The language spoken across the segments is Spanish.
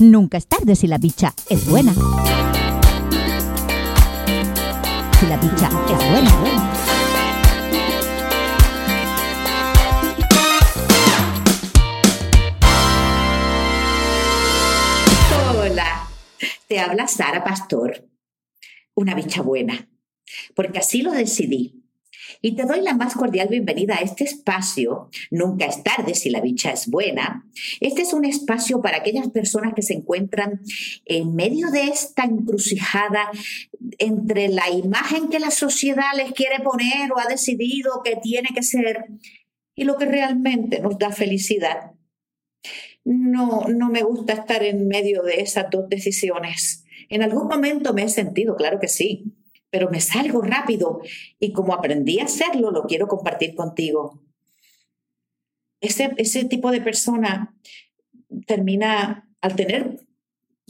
Nunca es tarde si la bicha es buena. Si la bicha es buena, buena. Hola, te habla Sara Pastor, una bicha buena, porque así lo decidí. Y te doy la más cordial bienvenida a este espacio. Nunca es tarde si la bicha es buena. Este es un espacio para aquellas personas que se encuentran en medio de esta encrucijada entre la imagen que la sociedad les quiere poner o ha decidido que tiene que ser y lo que realmente nos da felicidad. No, no me gusta estar en medio de esas dos decisiones. En algún momento me he sentido, claro que sí, pero me salgo rápido y como aprendí a hacerlo, lo quiero compartir contigo. Ese, ese tipo de persona termina al tener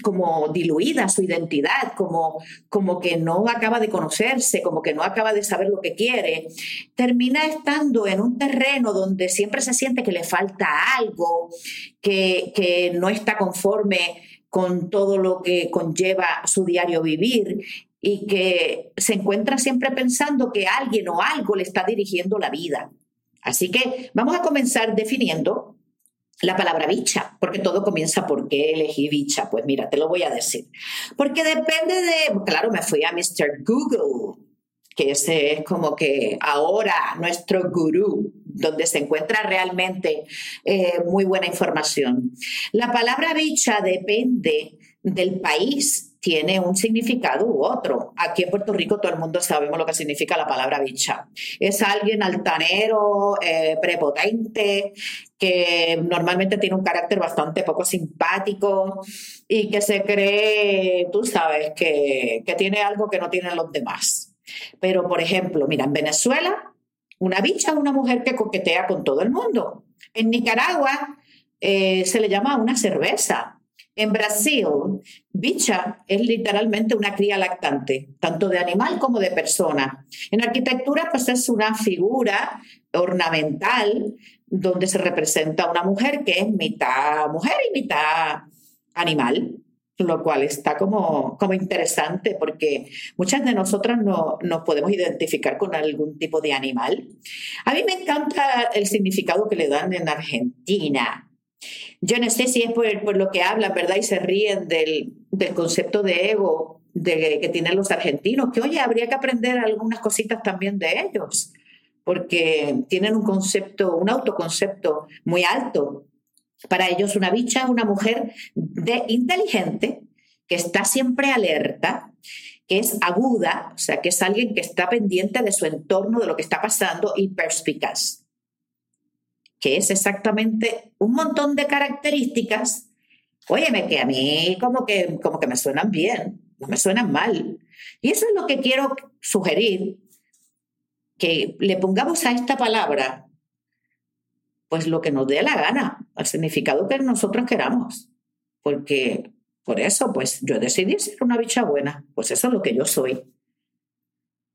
como diluida su identidad, como, como que no acaba de conocerse, como que no acaba de saber lo que quiere, termina estando en un terreno donde siempre se siente que le falta algo, que, que no está conforme con todo lo que conlleva su diario vivir y que se encuentra siempre pensando que alguien o algo le está dirigiendo la vida. Así que vamos a comenzar definiendo la palabra bicha, porque todo comienza por qué elegí bicha. Pues mira, te lo voy a decir. Porque depende de, claro, me fui a Mr. Google, que ese es como que ahora nuestro gurú, donde se encuentra realmente eh, muy buena información. La palabra bicha depende del país tiene un significado u otro. Aquí en Puerto Rico todo el mundo sabemos lo que significa la palabra bicha. Es alguien altanero, eh, prepotente, que normalmente tiene un carácter bastante poco simpático y que se cree, tú sabes, que, que tiene algo que no tienen los demás. Pero, por ejemplo, mira, en Venezuela, una bicha es una mujer que coquetea con todo el mundo. En Nicaragua eh, se le llama una cerveza. En Brasil, bicha es literalmente una cría lactante, tanto de animal como de persona. En arquitectura, pues es una figura ornamental donde se representa una mujer que es mitad mujer y mitad animal, lo cual está como, como interesante porque muchas de nosotras no nos podemos identificar con algún tipo de animal. A mí me encanta el significado que le dan en Argentina yo no sé si es por, lo que hablan, ¿verdad? Y se ríen del, concepto de ego de, que tienen los argentinos, que oye, habría que aprender algunas cositas también de ellos, porque tienen un concepto, un autoconcepto muy alto. Para ellos una bicha es una mujer de, inteligente, que está siempre alerta, que es aguda, o sea, que es alguien que está pendiente de su entorno, de lo que está pasando y perspicaz que es exactamente un montón de características, óyeme, que a mí como que, como que me suenan bien, no me suenan mal. Y eso es lo que quiero sugerir, que le pongamos a esta palabra, pues lo que nos dé la gana, al significado que nosotros queramos. Porque por eso, pues yo decidí ser una bicha buena, pues eso es lo que yo soy.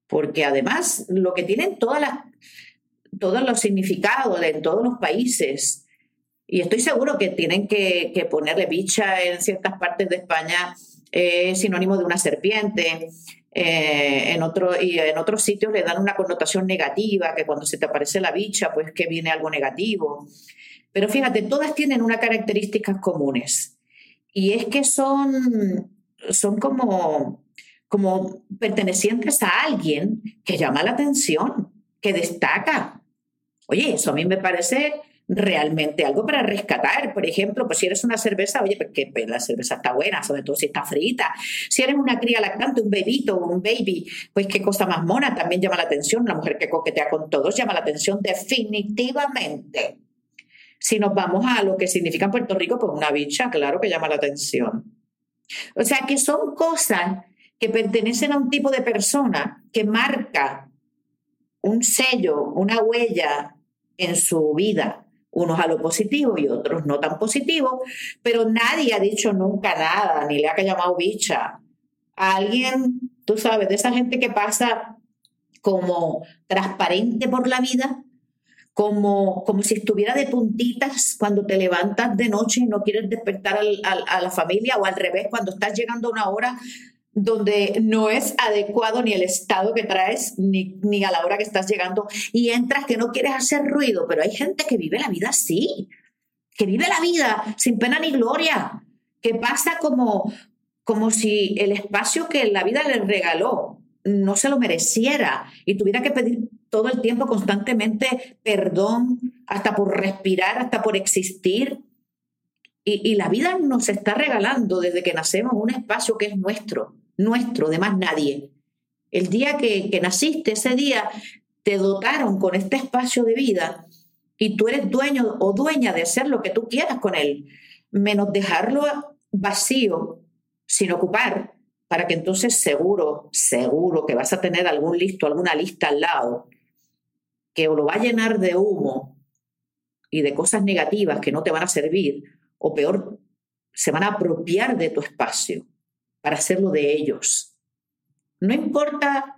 Porque además, lo que tienen todas las todos los significados en todos los países. Y estoy seguro que tienen que, ponerle bicha en ciertas partes de España, es sinónimo de una serpiente. Eh, en otro, y en otros sitios le dan una connotación negativa, que cuando se te aparece la bicha, pues que viene algo negativo. Pero fíjate, todas tienen unas características comunes. Y es que son, son como, como pertenecientes a alguien que llama la atención, que destaca, Oye, eso a mí me parece realmente algo para rescatar. Por ejemplo, pues si eres una cerveza, oye, porque pues, la cerveza está buena, sobre todo si está frita. Si eres una cría lactante, un bebito, un baby, pues qué cosa más mona, también llama la atención. Una mujer que coquetea con todos llama la atención definitivamente. Si nos vamos a lo que significa en Puerto Rico, pues una bicha, claro que llama la atención. O sea, que son cosas que pertenecen a un tipo de persona que marca un sello, una huella en su vida, unos a lo positivo y otros no tan positivo, pero nadie ha dicho nunca nada, ni le ha llamado bicha. A alguien, tú sabes, de esa gente que pasa como transparente por la vida, como, como si estuviera de puntitas cuando te levantas de noche y no quieres despertar a la familia o al revés, cuando estás llegando una hora donde no es adecuado ni el estado que traes, ni, ni, a la hora que estás llegando, y entras que no quieres hacer ruido, pero hay gente que vive la vida así, que vive la vida sin pena ni gloria, que pasa como, como si el espacio que la vida le regaló no se lo mereciera y tuviera que pedir todo el tiempo constantemente perdón, hasta por respirar, hasta por existir. Y, la vida nos está regalando desde que nacemos un espacio que es nuestro, nuestro, de más nadie. El día que, que naciste, ese día te dotaron con este espacio de vida y tú eres dueño o dueña de hacer lo que tú quieras con él, menos dejarlo vacío, sin ocupar, para que entonces seguro, seguro que vas a tener algún listo, alguna lista al lado, que o lo va a llenar de humo y de cosas negativas que no te van a servir, o peor, se van a apropiar de tu espacio para hacerlo de ellos. No importa,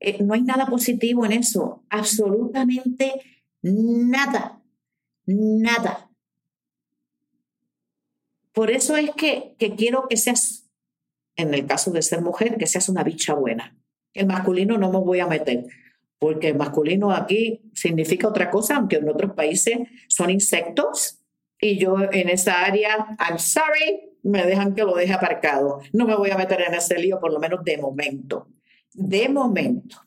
eh, no hay nada positivo en eso, absolutamente nada, nada. Por eso es que, que quiero que seas en el caso de ser mujer, que seas una bicha buena. El masculino no me voy a meter, porque masculino aquí significa otra cosa, aunque en otros países son insectos. Y yo en esa área, I'm sorry, me dejan que lo deje aparcado. No me voy a meter en ese lío, por lo menos de momento. De momento.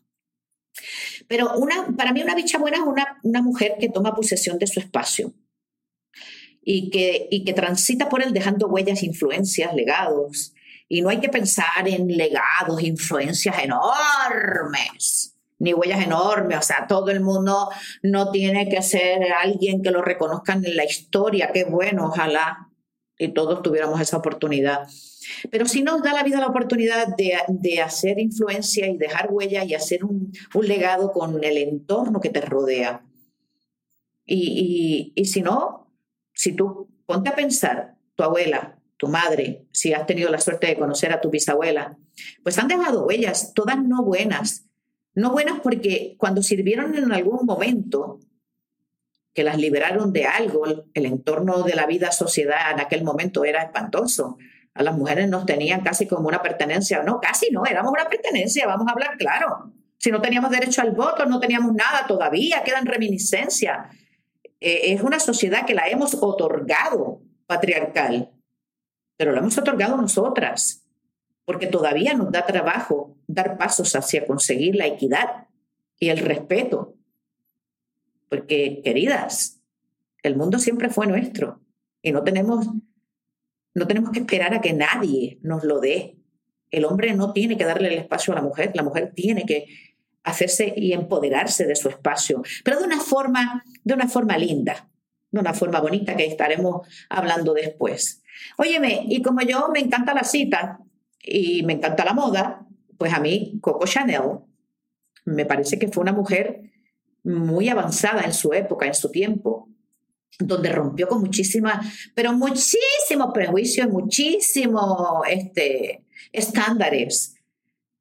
Pero una, para mí una bicha buena es una, una mujer que toma posesión de su espacio y que, y que transita por él dejando huellas, influencias, legados, y no hay que pensar en legados, influencias enormes, ni huellas enormes. O sea, todo el mundo no tiene que ser alguien que lo reconozcan en la historia. Qué bueno, ojalá y todos tuviéramos esa oportunidad. Pero si nos da la vida la oportunidad de, hacer influencia y dejar huella y hacer un, legado con el entorno que te rodea. Y, y si no, si tú ponte a pensar, tu abuela, tu madre, si has tenido la suerte de conocer a tu bisabuela, pues han dejado huellas, todas no buenas. No buenas porque cuando sirvieron en algún momento, que las liberaron de algo, el entorno de la vida sociedad en aquel momento era espantoso. A las mujeres nos tenían casi como una pertenencia, no, casi no, éramos una pertenencia, vamos a hablar claro. Si no teníamos derecho al voto, no teníamos nada todavía, quedan reminiscencias. Eh, es una sociedad que la hemos otorgado patriarcal pero lo hemos otorgado nosotras, porque todavía nos da trabajo dar pasos hacia conseguir la equidad y el respeto. Porque, queridas, el mundo siempre fue nuestro y no tenemos, no tenemos que esperar a que nadie nos lo dé. El hombre no tiene que darle el espacio a la mujer, la mujer tiene que hacerse y empoderarse de su espacio, pero de una forma, de una forma linda, de una forma bonita que estaremos hablando después. Óyeme, y como yo me encanta la cita y me encanta la moda, pues a mí Coco Chanel me parece que fue una mujer muy avanzada en su época, en su tiempo, donde rompió con muchísima, pero muchísimos prejuicios, muchísimos este, estándares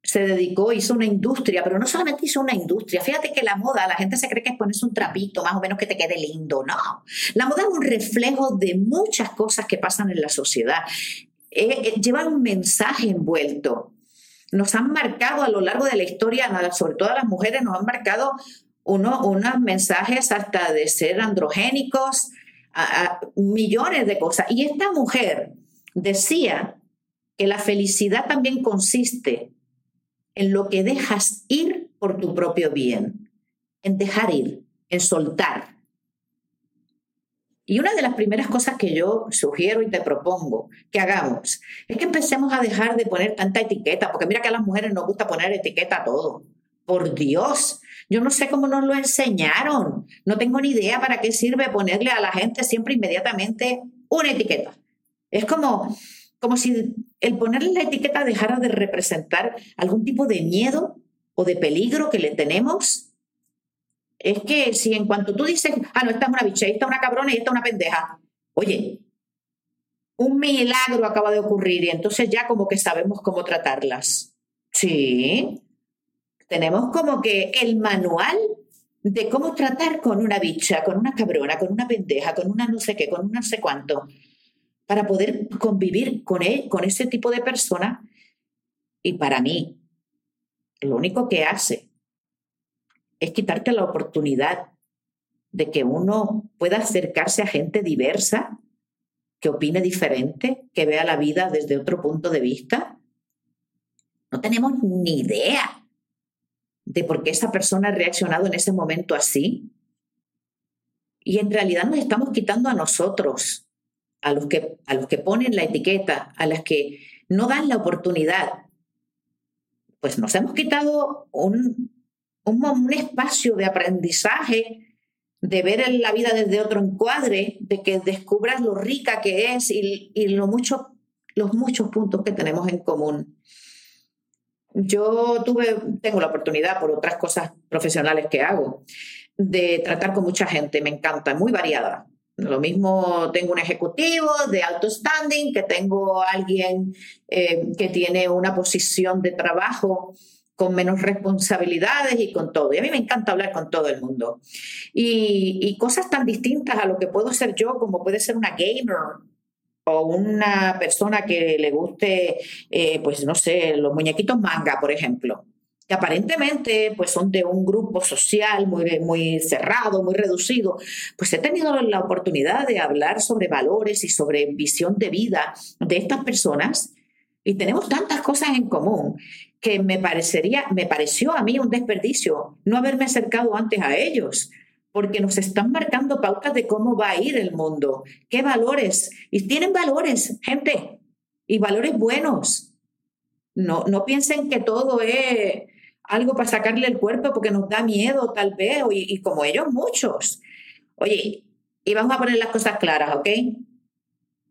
se dedicó, hizo una industria, pero no solamente hizo una industria. Fíjate que la moda, la gente se cree que es ponerse un trapito, más o menos que te quede lindo. No, la moda es un reflejo de muchas cosas que pasan en la sociedad. Eh, eh, lleva un mensaje envuelto. Nos han marcado a lo largo de la historia, sobre todo a las mujeres, nos han marcado uno, unos mensajes hasta de ser androgénicos, millones de cosas. Y esta mujer decía que la felicidad también consiste en lo que dejas ir por tu propio bien, en dejar ir, en soltar. Y una de las primeras cosas que yo sugiero y te propongo que hagamos es que empecemos a dejar de poner tanta etiqueta, porque mira que a las mujeres nos gusta poner etiqueta a todo. Por Dios, yo no sé cómo nos lo enseñaron. No tengo ni idea para qué sirve ponerle a la gente siempre inmediatamente una etiqueta. Es como, como si el ponerle la etiqueta dejara de representar algún tipo de miedo o de peligro que le tenemos. Es que si en cuanto tú dices, ah, no, esta es una bicha, esta es una cabrona y esta es una pendeja, oye, un milagro acaba de ocurrir y entonces ya como que sabemos cómo tratarlas. Sí, tenemos como que el manual de cómo tratar con una bicha, con una cabrona, con una pendeja, con una no sé qué, con un no sé cuánto, para poder convivir con, él, con ese tipo de persona. Y para mí, lo único que hace es quitarte la oportunidad de que uno pueda acercarse a gente diversa, que opine diferente, que vea la vida desde otro punto de vista. No tenemos ni idea de por qué esa persona ha reaccionado en ese momento así. Y en realidad nos estamos quitando a nosotros, a los que, a los que ponen la etiqueta, a las que no dan la oportunidad. Pues nos hemos quitado un, un, espacio de aprendizaje, de ver la vida desde otro encuadre, de que descubras lo rica que es y, y lo mucho, los muchos puntos que tenemos en común. Yo tuve, tengo la oportunidad por otras cosas profesionales que hago, de tratar con mucha gente, me encanta, muy variada. Lo mismo tengo un ejecutivo de alto standing, que tengo alguien eh, que tiene una posición de trabajo con menos responsabilidades y con todo. Y a mí me encanta hablar con todo el mundo. Y, cosas tan distintas a lo que puedo ser yo, como puede ser una gamer o una persona que le guste, eh, pues no sé, los muñequitos manga, por ejemplo, que aparentemente pues son de un grupo social muy cerrado, muy reducido, pues he tenido la oportunidad de hablar sobre valores y sobre visión de vida de estas personas y tenemos tantas cosas en común que me parecería, me pareció a mí un desperdicio no haberme acercado antes a ellos porque nos están marcando pautas de cómo va a ir el mundo, qué valores. Y tienen valores, gente, y valores buenos. No, no piensen que todo es algo para sacarle el cuerpo porque nos da miedo, tal vez, y, y como ellos muchos. Oye, y vamos a poner las cosas claras, ¿ok?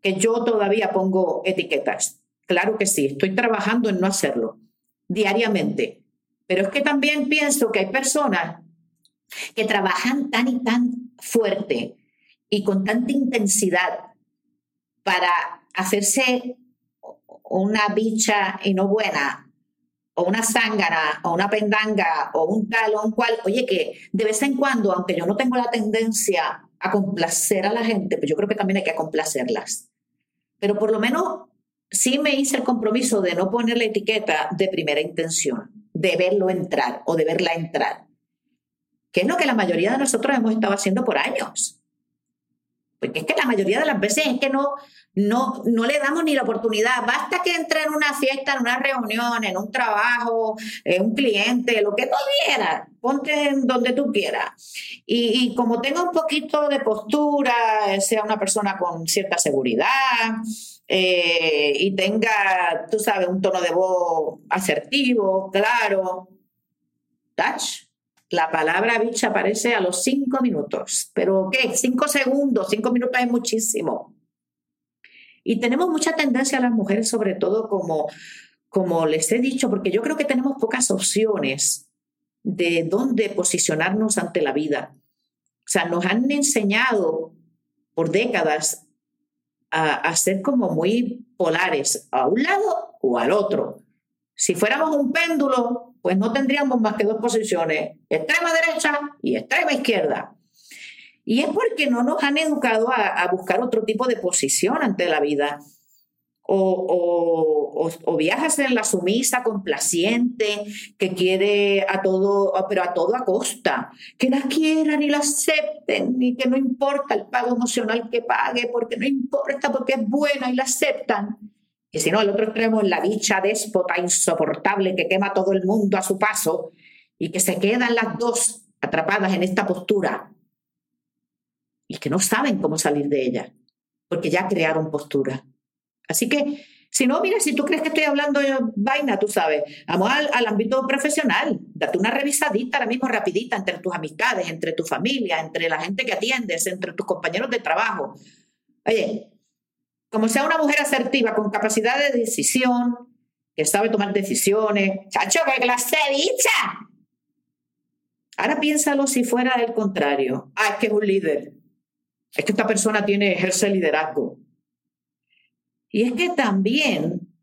Que yo todavía pongo etiquetas. Claro que sí, estoy trabajando en no hacerlo diariamente. Pero es que también pienso que hay personas que trabajan tan y tan fuerte y con tanta intensidad para hacerse una bicha y no buena, o una zángana, o una pendanga, o un tal o un cual, oye, que de vez en cuando, aunque yo no tengo la tendencia a complacer a la gente, pues yo creo que también hay que complacerlas. Pero por lo menos sí me hice el compromiso de no poner la etiqueta de primera intención, de verlo entrar o de verla entrar que es lo que la mayoría de nosotros hemos estado haciendo por años. Porque es que la mayoría de las veces es que no, no, no le damos ni la oportunidad. Basta que entre en una fiesta, en una reunión, en un trabajo, en un cliente, lo que tú quieras, ponte en donde tú quieras. Y, como tenga un poquito de postura, sea una persona con cierta seguridad eh, y tenga, tú sabes, un tono de voz asertivo, claro, touch la palabra bicha aparece a los cinco minutos. ¿Pero qué? Cinco segundos, cinco minutos es muchísimo. Y tenemos mucha tendencia a las mujeres, sobre todo como, como les he dicho, porque yo creo que tenemos pocas opciones de dónde posicionarnos ante la vida. O sea, nos han enseñado por décadas a, ser como muy polares, a un lado o al otro. Si fuéramos un péndulo, pues no tendríamos más que dos posiciones, extrema derecha y extrema izquierda. Y es porque no nos han educado a, buscar otro tipo de posición ante la vida. O, o, viajas en la sumisa complaciente que quiere a todo, pero a todo a costa, que la quieran y la acepten y que no importa el pago emocional que pague, porque no importa, porque es buena y la aceptan. Y si no, el otro extremo es la bicha déspota insoportable que quema todo el mundo a su paso y que se quedan las dos atrapadas en esta postura y que no saben cómo salir de ella, porque ya crearon postura. Así que, si no, mira, si tú crees que estoy hablando de vaina, tú sabes, vamos al, ámbito profesional, date una revisadita ahora mismo rapidita entre tus amistades, entre tu familia, entre la gente que atiendes, entre tus compañeros de trabajo. Oye, como sea una mujer asertiva, con capacidad de decisión, que sabe tomar decisiones. Chacho, qué clase dicha. Ahora piénsalo si fuera el contrario. Ah, es que es un líder. Es que esta persona tiene, ejerce liderazgo. Y es que también,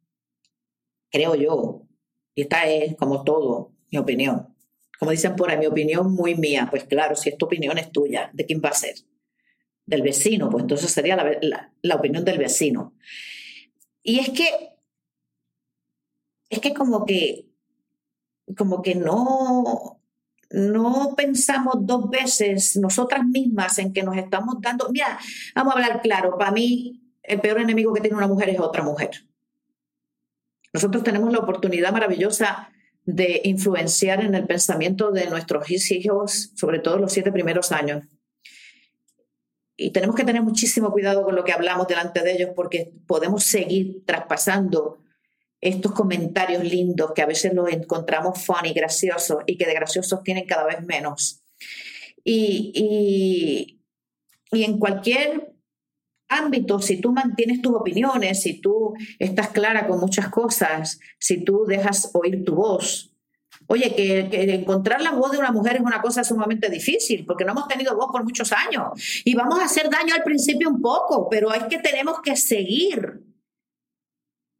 creo yo, y esta es como todo mi opinión, como dicen por ahí, mi opinión muy mía. Pues claro, si esta opinión es tuya, ¿de quién va a ser? Del vecino, pues entonces sería la, opinión del vecino. Y es que, es que como que, como que no, no pensamos dos veces nosotras mismas en que nos estamos dando, mira, vamos a hablar claro, para mí el peor enemigo que tiene una mujer es otra mujer. Nosotros tenemos la oportunidad maravillosa de influenciar en el pensamiento de nuestros hijos, sobre todo los siete primeros años. Y tenemos que tener muchísimo cuidado con lo que hablamos delante de ellos porque podemos seguir traspasando estos comentarios lindos que a veces los encontramos funny, graciosos y que de graciosos tienen cada vez menos. Y, y, y en cualquier ámbito, si tú mantienes tus opiniones, si tú estás clara con muchas cosas, si tú dejas oír tu voz, Oye, que, encontrar la voz de una mujer es una cosa sumamente difícil porque no hemos tenido voz por muchos años y vamos a hacer daño al principio un poco, pero es que tenemos que seguir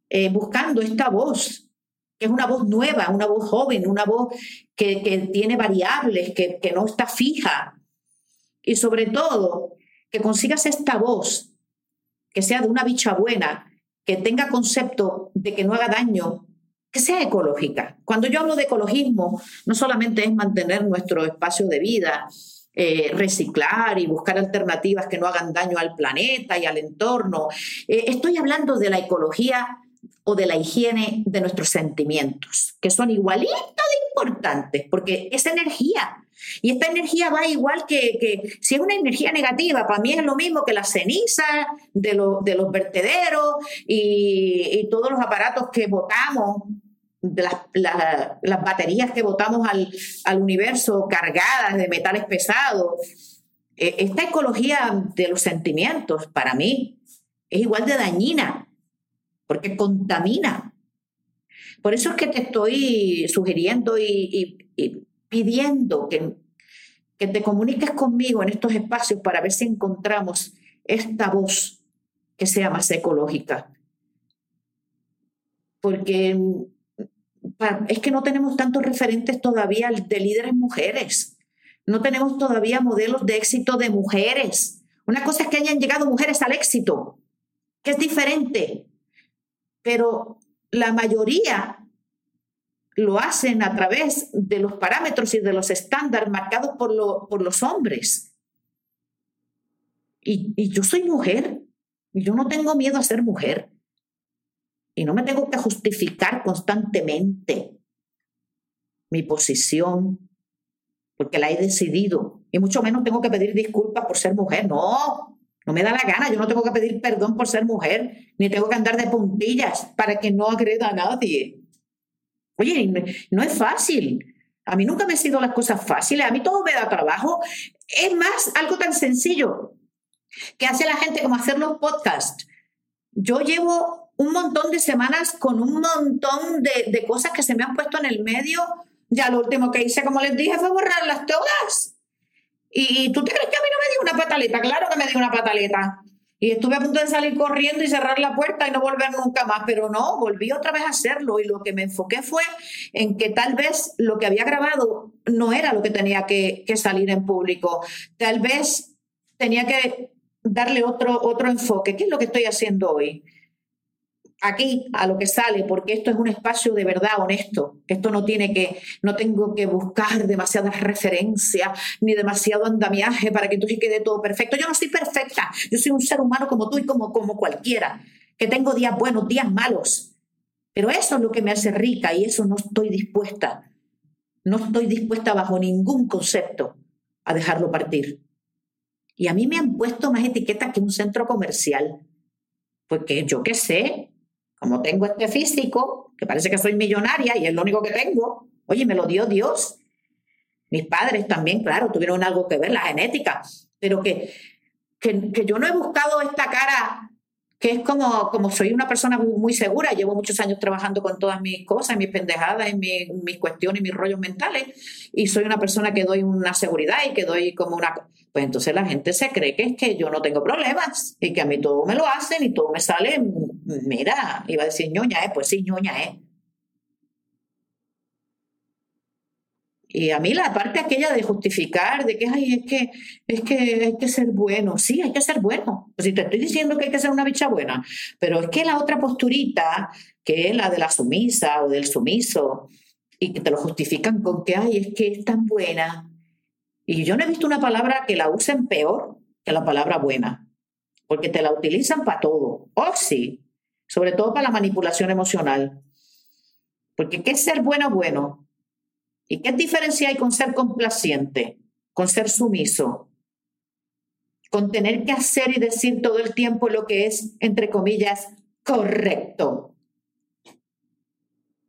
eh, buscando esta voz, que es una voz nueva, una voz joven, una voz que, tiene variables, que no está fija. Y sobre todo, que consigas esta voz, que sea de una bicha buena, que tenga concepto de que no haga daño, que sea ecológica. Cuando yo hablo de ecologismo, no solamente es mantener nuestro espacio de vida, eh, reciclar y buscar alternativas que no hagan daño al planeta y al entorno. Eh, estoy hablando de la ecología o de la higiene de nuestros sentimientos, que son igualitos de importantes, porque es energía. Y esta energía va igual que, si es una energía negativa, para mí es lo mismo que la ceniza de, de los vertederos y, todos los aparatos que botamos, las, las baterías que botamos al, al universo cargadas de metales pesados. E, esta ecología de los sentimientos, para mí, es igual de dañina porque contamina. Por eso es que te estoy sugiriendo y, pidiendo que, que te comuniques conmigo en estos espacios para ver si encontramos esta voz que sea más ecológica. Porque es que no tenemos tantos referentes todavía de líderes mujeres. No tenemos todavía modelos de éxito de mujeres. Una cosa es que hayan llegado mujeres al éxito, que es diferente pero la mayoría lo hacen a través de los parámetros y de los estándares marcados por, por los hombres. Y, y, yo soy mujer, y yo no tengo miedo a ser mujer, y no me tengo que justificar constantemente mi posición, porque la he decidido, y mucho menos tengo que pedir disculpas por ser mujer, no, no me da la gana, yo no tengo que pedir perdón por ser mujer, ni tengo que andar de puntillas para que no agreda a nadie. Oye, no es fácil. A mí nunca me han sido las cosas fáciles, a mí todo me da trabajo. Es más, algo tan sencillo que hace la gente como hacer los podcasts. Yo llevo un montón de semanas con un montón de, de cosas que se me han puesto en el medio. Ya lo último que hice, como les dije, fue borrarlas todas. ¿Y tú te crees que a mí no me dio una pataleta? Claro que me dio una pataleta. Y estuve a punto de salir corriendo y cerrar la puerta y no volver nunca más, pero no, volví otra vez a hacerlo y lo que me enfoqué fue en que tal vez lo que había grabado no era lo que tenía que, salir en público. Tal vez tenía que darle otro, otro enfoque. ¿Qué es lo que estoy haciendo hoy? Aquí a lo que sale, porque esto es un espacio de verdad honesto. Esto no tiene que, no tengo que buscar demasiadas referencias ni demasiado andamiaje para que tú quede todo perfecto. Yo no soy perfecta, yo soy un ser humano como tú y como, como cualquiera, que tengo días buenos, días malos. Pero eso es lo que me hace rica y eso no estoy dispuesta. No estoy dispuesta bajo ningún concepto a dejarlo partir. Y a mí me han puesto más etiquetas que un centro comercial. Porque yo qué sé, como tengo este físico, que parece que soy millonaria y es lo único que tengo, oye, me lo dio Dios. Mis padres también, claro, tuvieron algo que ver, la genética, pero que, que, yo no he buscado esta cara que es como, como soy una persona muy, segura, llevo muchos años trabajando con todas mis cosas, mis pendejadas, mis cuestiones, mis rollos mentales, y soy una persona que doy una seguridad y que doy como una... Pues entonces la gente se cree que es que yo no tengo problemas y que a mí todo me lo hacen y todo me sale, mira, iba a decir ñoña, ¿eh? Pues sí, ñoña, ¿eh? Y a mí la parte aquella de justificar, de que, ay, es que, es que hay que ser bueno. Sí, hay que ser bueno. Si te estoy diciendo que hay que ser una bicha buena, pero es que la otra posturita, que es la de la sumisa o del sumiso, y que te lo justifican con que, ay, es que es tan buena. Y yo no he visto una palabra que la usen peor que la palabra buena, porque te la utilizan para todo. Oh, sí, sobre todo para la manipulación emocional. Porque ¿qué es ser bueno bueno? ¿Y qué diferencia hay con ser complaciente, con ser sumiso, con tener que hacer y decir todo el tiempo lo que es, entre comillas, correcto?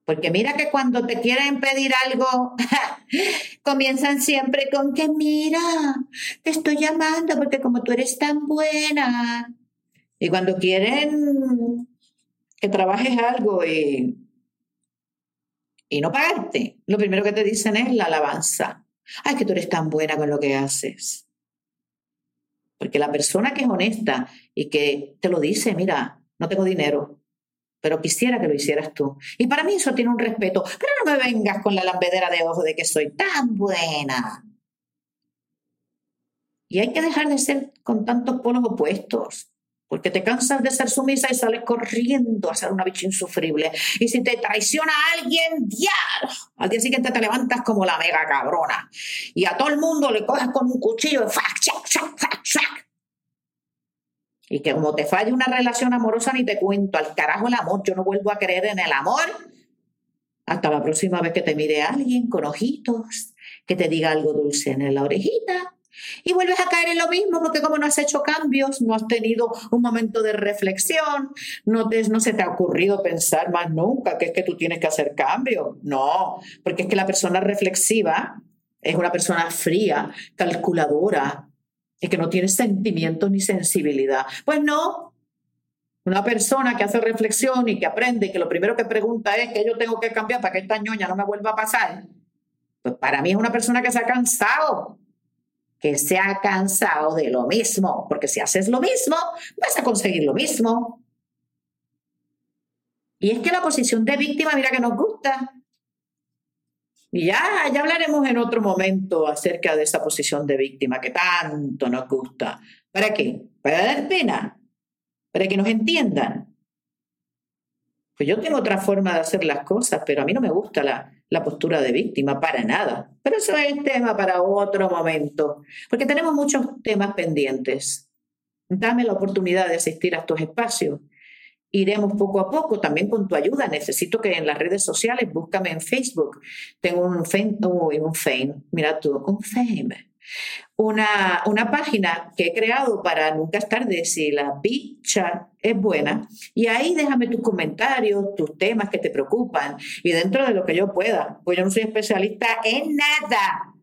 Porque mira que cuando te quieren pedir algo, comienzan siempre con que mira, te estoy llamando porque como tú eres tan buena. Y cuando quieren que trabajes algo y y no pagarte. Lo primero que te dicen es la alabanza. Ay, que tú eres tan buena con lo que haces. Porque la persona que es honesta y que te lo dice, mira, no tengo dinero, pero quisiera que lo hicieras tú. Y para mí eso tiene un respeto. Pero no me vengas con la lambedera de ojo de que soy tan buena. Y hay que dejar de ser con tantos polos opuestos porque te cansas de ser sumisa y sales corriendo a ser una bicha insufrible. Y si te traiciona alguien, diablo, al día siguiente te levantas como la mega cabrona. Y a todo el mundo le coges con un cuchillo, fac, chac, fac, Y que como te falle una relación amorosa, ni te cuento, al carajo el amor, yo no vuelvo a creer en el amor. Hasta la próxima vez que te mire alguien con ojitos, que te diga algo dulce en la orejita y vuelves a caer en lo mismo porque como no has hecho cambios, no has tenido un momento de reflexión, no, te, no se te ha ocurrido pensar más nunca que es que tú tienes que hacer cambios. No, porque es que la persona reflexiva es una persona fría, calculadora, y que no tiene sentimientos ni sensibilidad. Pues no, una persona que hace reflexión y que aprende que lo primero que pregunta es que yo tengo que cambiar para que esta ñoña no me vuelva a pasar, pues para mí es una persona que se ha cansado que se ha cansado de lo mismo, porque si haces lo mismo, vas a conseguir lo mismo. Y es que la posición de víctima, mira que nos gusta. Y ya, ya hablaremos en otro momento acerca de esa posición de víctima que tanto nos gusta. ¿Para qué? Para dar pena, para que nos entiendan. Pues yo tengo otra forma de hacer las cosas, pero a mí no me gusta la, la postura de víctima, para nada. Pero eso es tema para otro momento, porque tenemos muchos temas pendientes. Dame la oportunidad de asistir a estos espacios. Iremos poco a poco, también con tu ayuda. Necesito que en las redes sociales, búscame en Facebook. Tengo un fame, un fame, mira tú, un fame una, una página que he creado para nunca es tarde si la bicha es buena. Y ahí déjame tus comentarios, tus temas que te preocupan y dentro de lo que yo pueda, pues yo no soy especialista en nada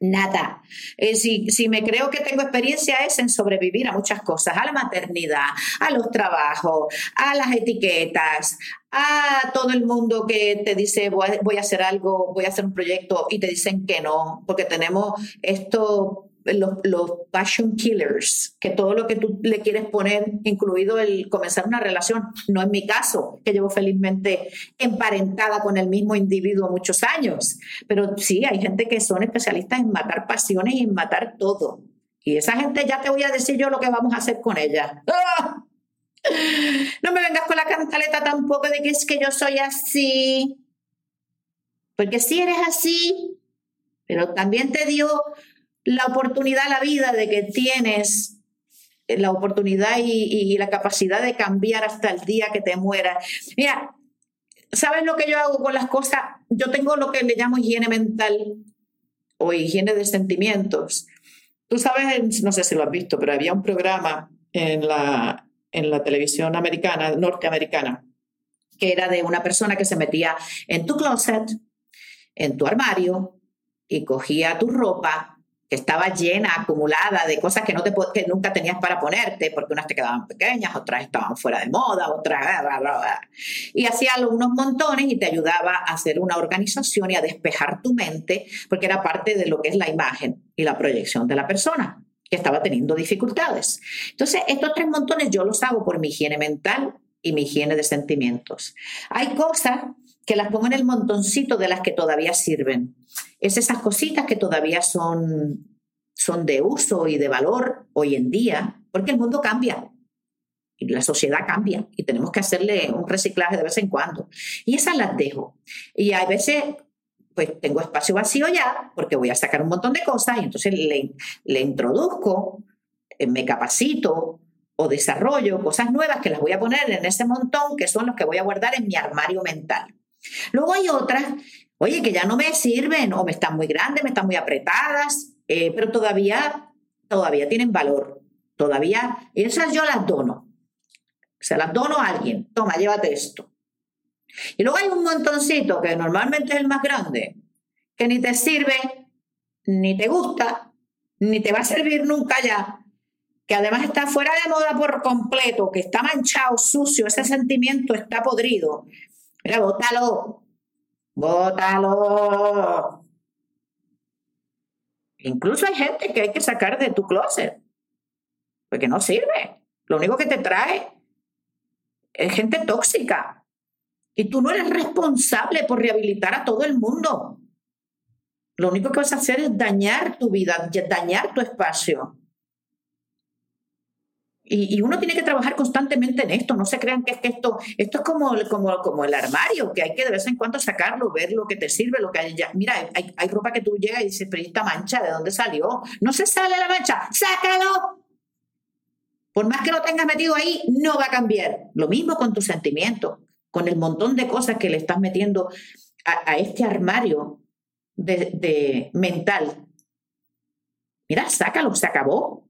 Nada. Eh, si, si, me creo que tengo experiencia es en sobrevivir a muchas cosas, a la maternidad, a los trabajos, a las etiquetas, a todo el mundo que te dice voy a, voy a hacer algo, voy a hacer un proyecto y te dicen que no, porque tenemos esto los, los, passion killers, que todo lo que tú le quieres poner, incluido el comenzar una relación, no es mi caso, que llevo felizmente emparentada con el mismo individuo muchos años, pero sí, hay gente que son especialistas en matar pasiones y en matar todo. Y esa gente ya te voy a decir yo lo que vamos a hacer con ella. ¡Ah! No me vengas con la cantaleta tampoco de que es que yo soy así. Porque si eres así, pero también te dio la oportunidad, la vida de que tienes la oportunidad y, la capacidad de cambiar hasta el día que te mueras. Mira, ¿sabes lo que yo hago con las cosas? Yo tengo lo que le llamo higiene mental o higiene de sentimientos. Tú sabes, no sé si lo has visto, pero había un programa en la, en la televisión americana, norteamericana, que era de una persona que se metía en tu closet, en tu armario, y cogía tu ropa que estaba llena, acumulada de cosas que, no te, que nunca tenías para ponerte, porque unas te quedaban pequeñas, otras estaban fuera de moda, otras... Bla, bla, bla. Y hacía unos montones y te ayudaba a hacer una organización y a despejar tu mente, porque era parte de lo que es la imagen y la proyección de la persona que estaba teniendo dificultades. Entonces, estos tres montones yo los hago por mi higiene mental, y mi higiene de sentimientos. Hay cosas que las pongo en el montoncito de las que todavía sirven. Es esas cositas que todavía son, son de uso y de valor hoy en día, porque el mundo cambia y la sociedad cambia y tenemos que hacerle un reciclaje de vez en cuando. Y esas las dejo. Y a veces pues tengo espacio vacío ya porque voy a sacar un montón de cosas y entonces le, le introduzco, eh, me capacito o desarrollo cosas nuevas que las voy a poner en ese montón que son los que voy a guardar en mi armario mental. Luego hay otras, oye, que ya no me sirven o me están muy grandes, me están muy apretadas, eh, pero todavía, todavía tienen valor. Todavía, esas yo las dono. Se las dono a alguien. Toma, llévate esto. Y luego hay un montoncito que normalmente es el más grande, que ni te sirve, ni te gusta, ni te va a servir nunca ya, que además está fuera de moda por completo, que está manchado, sucio, ese sentimiento está podrido. Mira, bótalo, bótalo. Incluso hay gente que hay que sacar de tu closet, porque no sirve. Lo único que te trae es gente tóxica. Y tú no eres responsable por rehabilitar a todo el mundo. Lo único que vas a hacer es dañar tu vida, dañar tu espacio. Y, uno tiene que trabajar constantemente en esto. No se crean que es que esto, esto es como, el armario, que hay que de vez en cuando sacarlo, ver lo que te sirve, lo que hay. Ya. Mira, hay, hay ropa que tú llegas y dices, pero esta mancha, ¿de dónde salió? No se sale la mancha, sácalo. Por más que lo tengas metido ahí, no va a cambiar. Lo mismo con tus sentimientos, con el montón de cosas que le estás metiendo a, este armario de, mental. Mira, sácalo, se acabó.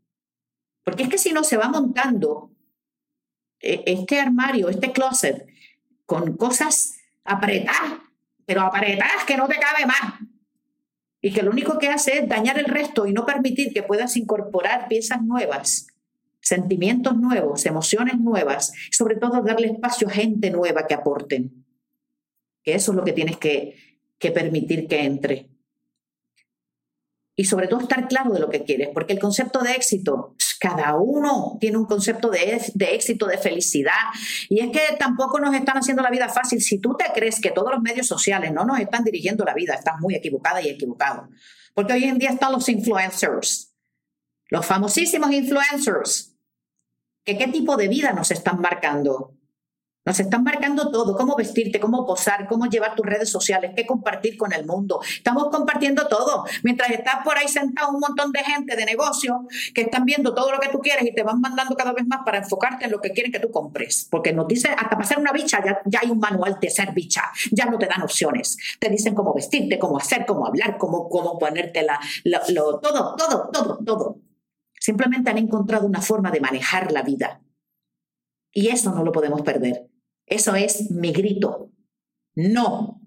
Porque es que si no se va montando eh, este armario, este closet, con cosas apretadas, pero apretadas que no te cabe más. Y que lo único que hace es dañar el resto y no permitir que puedas incorporar piezas nuevas sentimientos nuevos, emociones nuevas, sobre todo darle espacio a gente nueva que aporten. Que eso es lo que tienes que, que permitir que entre. Y sobre todo estar claro de lo que quieres, porque el concepto de éxito, cada uno tiene un concepto de, de, éxito, de felicidad. Y es que tampoco nos están haciendo la vida fácil. Si tú te crees que todos los medios sociales no nos están dirigiendo la vida, estás muy equivocada y equivocado. Porque hoy en día están los influencers, los famosísimos influencers, qué tipo de vida nos están marcando. Nos están marcando todo, cómo vestirte, cómo posar, cómo llevar tus redes sociales, qué compartir con el mundo. Estamos compartiendo todo. Mientras estás por ahí sentado un montón de gente de negocio que están viendo todo lo que tú quieres y te van mandando cada vez más para enfocarte en lo que quieren que tú compres. Porque nos dicen, hasta para ser una bicha ya, hay un manual de ser bicha. Ya no te dan opciones. Te dicen cómo vestirte, cómo hacer, cómo hablar, cómo, cómo ponerte la, todo, todo, todo, todo. Simplemente han encontrado una forma de manejar la vida. Y eso no lo podemos perder. Eso es mi grito. No,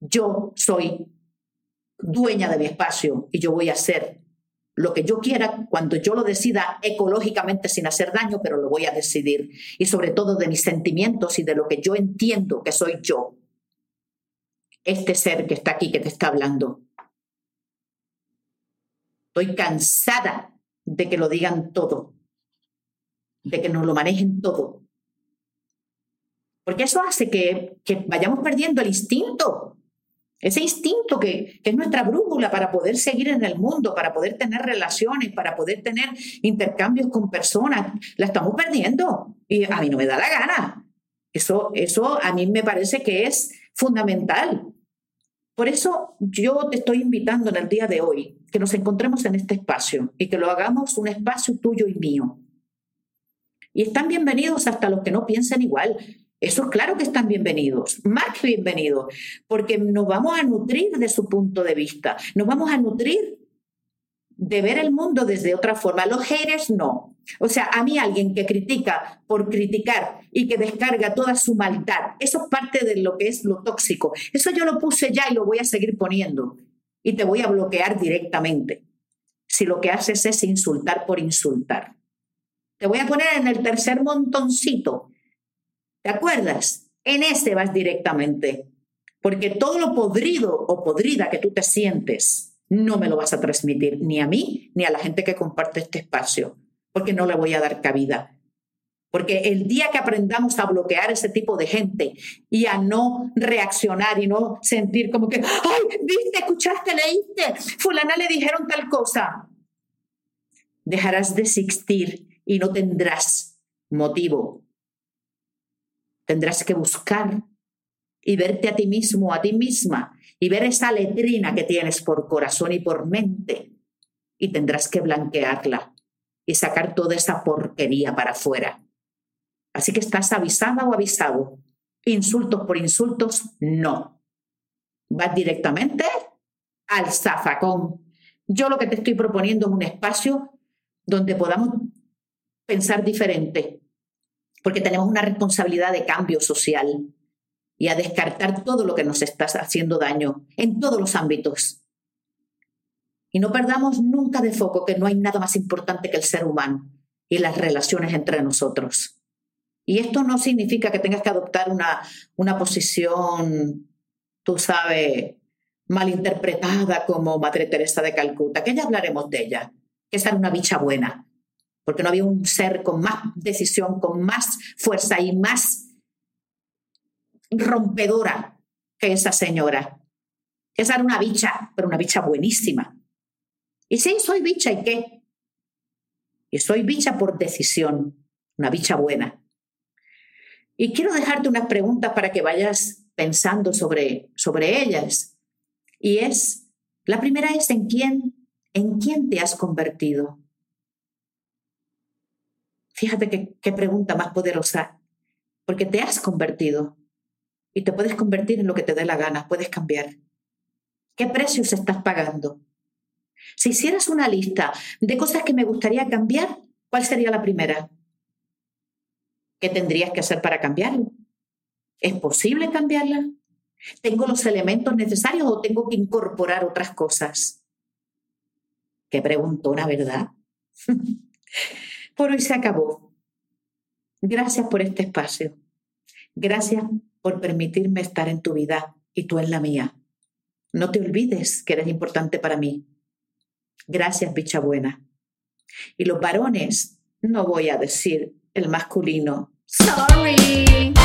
yo soy dueña de mi espacio y yo voy a hacer lo que yo quiera cuando yo lo decida ecológicamente sin hacer daño, pero lo voy a decidir. Y sobre todo de mis sentimientos y de lo que yo entiendo que soy yo. Este ser que está aquí, que te está hablando. Estoy cansada de que lo digan todo, de que nos lo manejen todo. Porque eso hace que, vayamos perdiendo el instinto, ese instinto que, que, es nuestra brújula para poder seguir en el mundo, para poder tener relaciones, para poder tener intercambios con personas, la estamos perdiendo y a mí no me da la gana. Eso, eso a mí me parece que es fundamental. Por eso yo te estoy invitando en el día de hoy que nos encontremos en este espacio y que lo hagamos un espacio tuyo y mío. Y están bienvenidos hasta los que no piensan igual. Eso es claro que están bienvenidos, más bienvenidos, porque nos vamos a nutrir de su punto de vista, nos vamos a nutrir de ver el mundo desde otra forma. Los haters no. O sea, a mí alguien que critica por criticar y que descarga toda su maldad, eso es parte de lo que es lo tóxico. Eso yo lo puse ya y lo voy a seguir poniendo. Y te voy a bloquear directamente. Si lo que haces es insultar por insultar. Te voy a poner en el tercer montoncito. ¿Te acuerdas? En ese vas directamente. Porque todo lo podrido o podrida que tú te sientes, no me lo vas a transmitir ni a mí ni a la gente que comparte este espacio, porque no le voy a dar cabida. Porque el día que aprendamos a bloquear ese tipo de gente y a no reaccionar y no sentir como que, ay, viste, escuchaste, leíste, fulana le dijeron tal cosa, dejarás de existir y no tendrás motivo. Tendrás que buscar y verte a ti mismo, a ti misma, y ver esa letrina que tienes por corazón y por mente, y tendrás que blanquearla y sacar toda esa porquería para afuera. Así que estás avisada o avisado. Insultos por insultos, no. Vas directamente al zafacón. Yo lo que te estoy proponiendo es un espacio donde podamos pensar diferente, porque tenemos una responsabilidad de cambio social y a descartar todo lo que nos está haciendo daño en todos los ámbitos. Y no perdamos nunca de foco que no hay nada más importante que el ser humano y las relaciones entre nosotros. Y esto no significa que tengas que adoptar una, una posición, tú sabes, malinterpretada como Madre Teresa de Calcuta, que ya hablaremos de ella, que esa era una bicha buena, porque no había un ser con más decisión, con más fuerza y más rompedora que esa señora. Esa era una bicha, pero una bicha buenísima. Y sí, soy bicha, ¿y qué? Y soy bicha por decisión, una bicha buena. Y quiero dejarte unas preguntas para que vayas pensando sobre, sobre ellas. Y es, la primera es en quién, en quién te has convertido. Fíjate qué pregunta más poderosa, porque te has convertido y te puedes convertir en lo que te dé la gana, puedes cambiar. ¿Qué precios estás pagando? Si hicieras una lista de cosas que me gustaría cambiar, ¿cuál sería la primera? ¿Qué tendrías que hacer para cambiarlo? ¿Es posible cambiarla? ¿Tengo los elementos necesarios o tengo que incorporar otras cosas? Qué preguntona, ¿verdad? por hoy se acabó. Gracias por este espacio. Gracias por permitirme estar en tu vida y tú en la mía. No te olvides que eres importante para mí. Gracias, bicha buena. Y los varones, no voy a decir el masculino. Sorry.